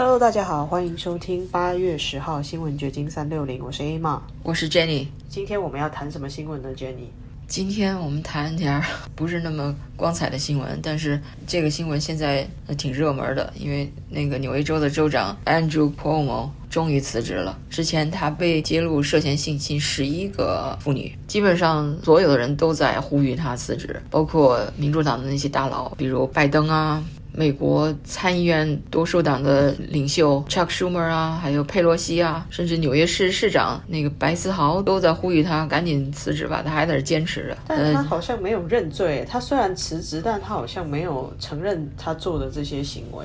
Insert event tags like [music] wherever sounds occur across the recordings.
Hello，大家好，欢迎收听八月十号新闻掘金三六零，我是 A 玛，我是 Jenny。今天我们要谈什么新闻呢？Jenny，今天我们谈点儿不是那么光彩的新闻，但是这个新闻现在挺热门的，因为那个纽约州的州长 Andrew Cuomo 终于辞职了。之前他被揭露涉嫌性侵十一个妇女，基本上所有的人都在呼吁他辞职，包括民主党的那些大佬，比如拜登啊。美国参议院多数党的领袖 Chuck Schumer 啊，还有佩洛西啊，甚至纽约市市长那个白思豪都在呼吁他赶紧辞职吧，他还在这坚持着。但他好像没有认罪，他虽然辞职，但他好像没有承认他做的这些行为。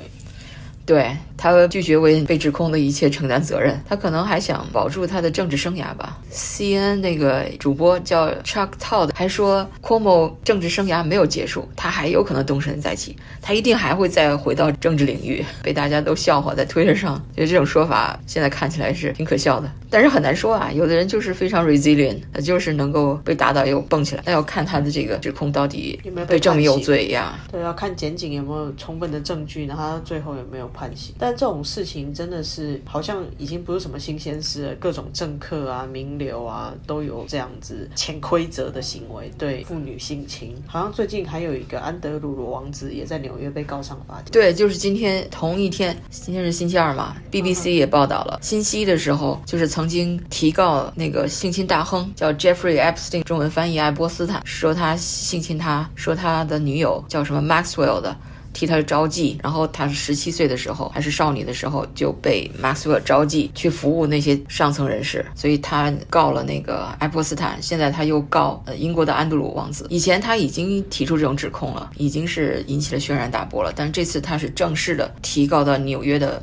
对他拒绝为被指控的一切承担责任，他可能还想保住他的政治生涯吧。CNN 那个主播叫 Chuck Todd 还说，Cuomo 政治生涯没有结束，他还有可能东山再起，他一定还会再回到政治领域。被大家都笑话在推特上，觉得这种说法现在看起来是挺可笑的。但是很难说啊，有的人就是非常 resilient，他就是能够被打倒又蹦起来。那要看他的这个指控到底有没有被证明有罪呀？对，要看检警有没有充分的证据，然后他最后有没有。判刑，但这种事情真的是好像已经不是什么新鲜事了。各种政客啊、名流啊都有这样子潜规则的行为，对妇女性侵。好像最近还有一个安德鲁罗王子也在纽约被告上法庭。对，就是今天同一天，今天是星期二嘛，BBC 也报道了，星期一的时候就是曾经提告那个性侵大亨叫 Jeffrey Epstein，中文翻译爱波斯坦，说他性侵他，说他的女友叫什么 Maxwell 的。替他招妓，然后他是十七岁的时候，还是少女的时候就被 Maxwell 招妓去服务那些上层人士，所以他告了那个爱泼斯坦，现在他又告呃英国的安德鲁王子。以前他已经提出这种指控了，已经是引起了轩然大波了，但这次他是正式的提告到纽约的。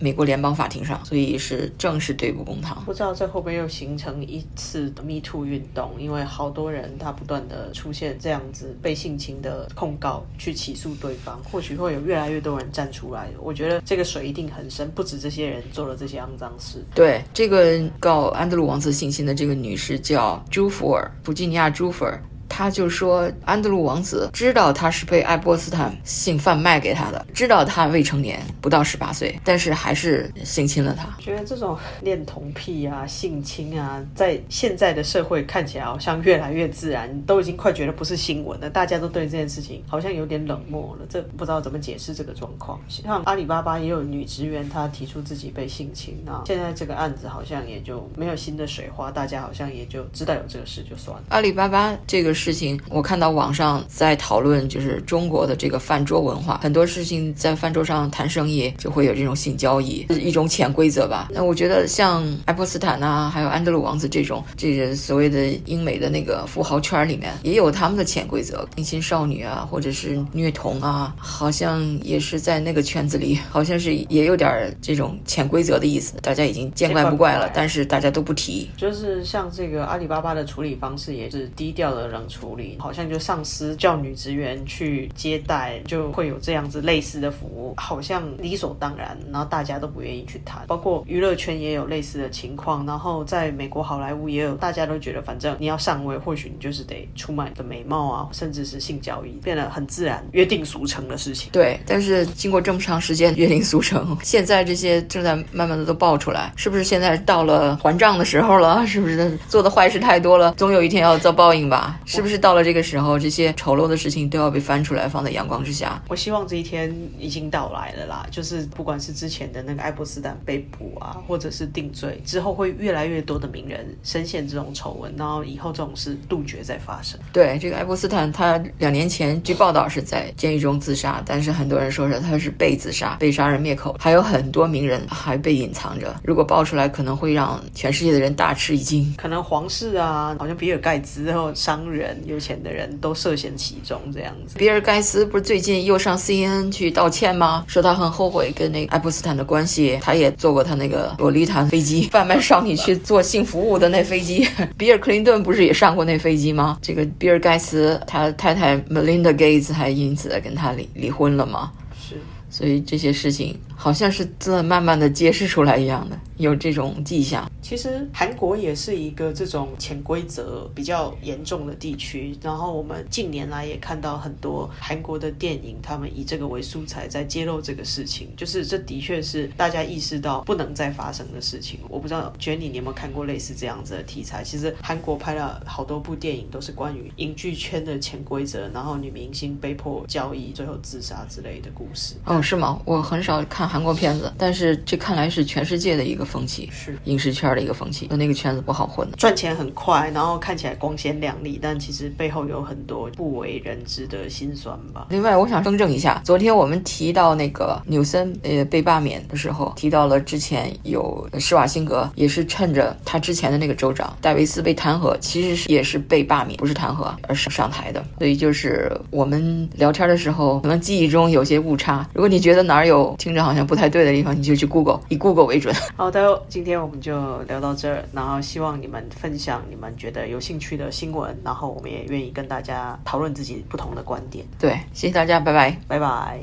美国联邦法庭上，所以是正式对簿公堂。不知道这会不会又形成一次 Me Too 运动？因为好多人他不断的出现这样子被性侵的控告，去起诉对方，或许会有越来越多人站出来。我觉得这个水一定很深，不止这些人做了这些肮脏事。对，这个告安德鲁王子性侵的这个女士叫朱福尔，弗吉尼亚朱福尔。他就说，安德鲁王子知道他是被爱波斯坦性贩卖给他的，知道他未成年，不到十八岁，但是还是性侵了他。觉得这种恋童癖啊、性侵啊，在现在的社会看起来好像越来越自然，都已经快觉得不是新闻了。大家都对这件事情好像有点冷漠了，这不知道怎么解释这个状况。像阿里巴巴也有女职员，她提出自己被性侵啊，现在这个案子好像也就没有新的水花，大家好像也就知道有这个事就算了。阿里巴巴这个。事情我看到网上在讨论，就是中国的这个饭桌文化，很多事情在饭桌上谈生意就会有这种性交易，是一种潜规则吧。那我觉得像爱泼斯坦啊，还有安德鲁王子这种，这个所谓的英美的那个富豪圈里面，也有他们的潜规则，性侵少女啊，或者是虐童啊，好像也是在那个圈子里，好像是也有点这种潜规则的意思。大家已经见怪不怪了，但是大家都不提。就是像这个阿里巴巴的处理方式也是低调的冷。处理好像就上司叫女职员去接待，就会有这样子类似的服务，好像理所当然，然后大家都不愿意去谈。包括娱乐圈也有类似的情况，然后在美国好莱坞也有，大家都觉得反正你要上位，或许你就是得出卖你的美貌啊，甚至是性交易，变得很自然、约定俗成的事情。对，但是经过这么长时间约定俗成，现在这些正在慢慢的都爆出来，是不是现在到了还账的时候了？是不是做的坏事太多了，总有一天要遭报应吧？是不是到了这个时候，这些丑陋的事情都要被翻出来，放在阳光之下？我希望这一天已经到来了啦。就是不管是之前的那个爱泼斯坦被捕啊，或者是定罪之后，会越来越多的名人深陷这种丑闻，然后以后这种事杜绝再发生。对，这个爱泼斯坦，他两年前据报道是在监狱中自杀，但是很多人说是他是被自杀，被杀人灭口。还有很多名人还被隐藏着，如果爆出来，可能会让全世界的人大吃一惊。可能皇室啊，好像比尔盖茨然后商人有钱。的人都涉嫌其中，这样子。比尔盖茨不是最近又上 CNN 去道歉吗？说他很后悔跟那个爱泼斯坦的关系。他也坐过他那个洛丽塔飞机，贩卖少女去做性服务的那飞机。比尔克林顿不是也上过那飞机吗？这个比尔盖茨他太太 Melinda Gates 还因此跟他离离婚了吗？是。所以这些事情好像是在慢慢的揭示出来一样的。有这种迹象。其实韩国也是一个这种潜规则比较严重的地区，然后我们近年来也看到很多韩国的电影，他们以这个为素材在揭露这个事情，就是这的确是大家意识到不能再发生的事情。我不知道 Jenny 你有没有看过类似这样子的题材？其实韩国拍了好多部电影，都是关于影剧圈的潜规则，然后女明星被迫交易，最后自杀之类的故事。哦，是吗？我很少看韩国片子，但是这看来是全世界的一个风气，是影视圈的一个风气。那个圈子不好混，赚钱很快，然后看起来光鲜亮丽，但其实背后有很多不为人知的辛酸吧。另外，我想更正一下，昨天我们提到那个纽森呃被罢免的时候，提到了之前有施瓦辛格也是趁着他之前的那个州长戴维斯被弹劾，其实是也是被罢免，不是弹劾，而是上台的。所以就是我们聊天的时候，可能记忆中有些误差。如果你觉得哪儿有听着好像不太对的地方，你就去 Google，以 Google 为准。好 [laughs] 的，[laughs] 今天我们就聊到这儿，然后希望你们分享你们觉得有兴趣的新闻，然后我们也愿意跟大家讨论自己不同的观点。对，谢谢大家，拜拜，拜拜。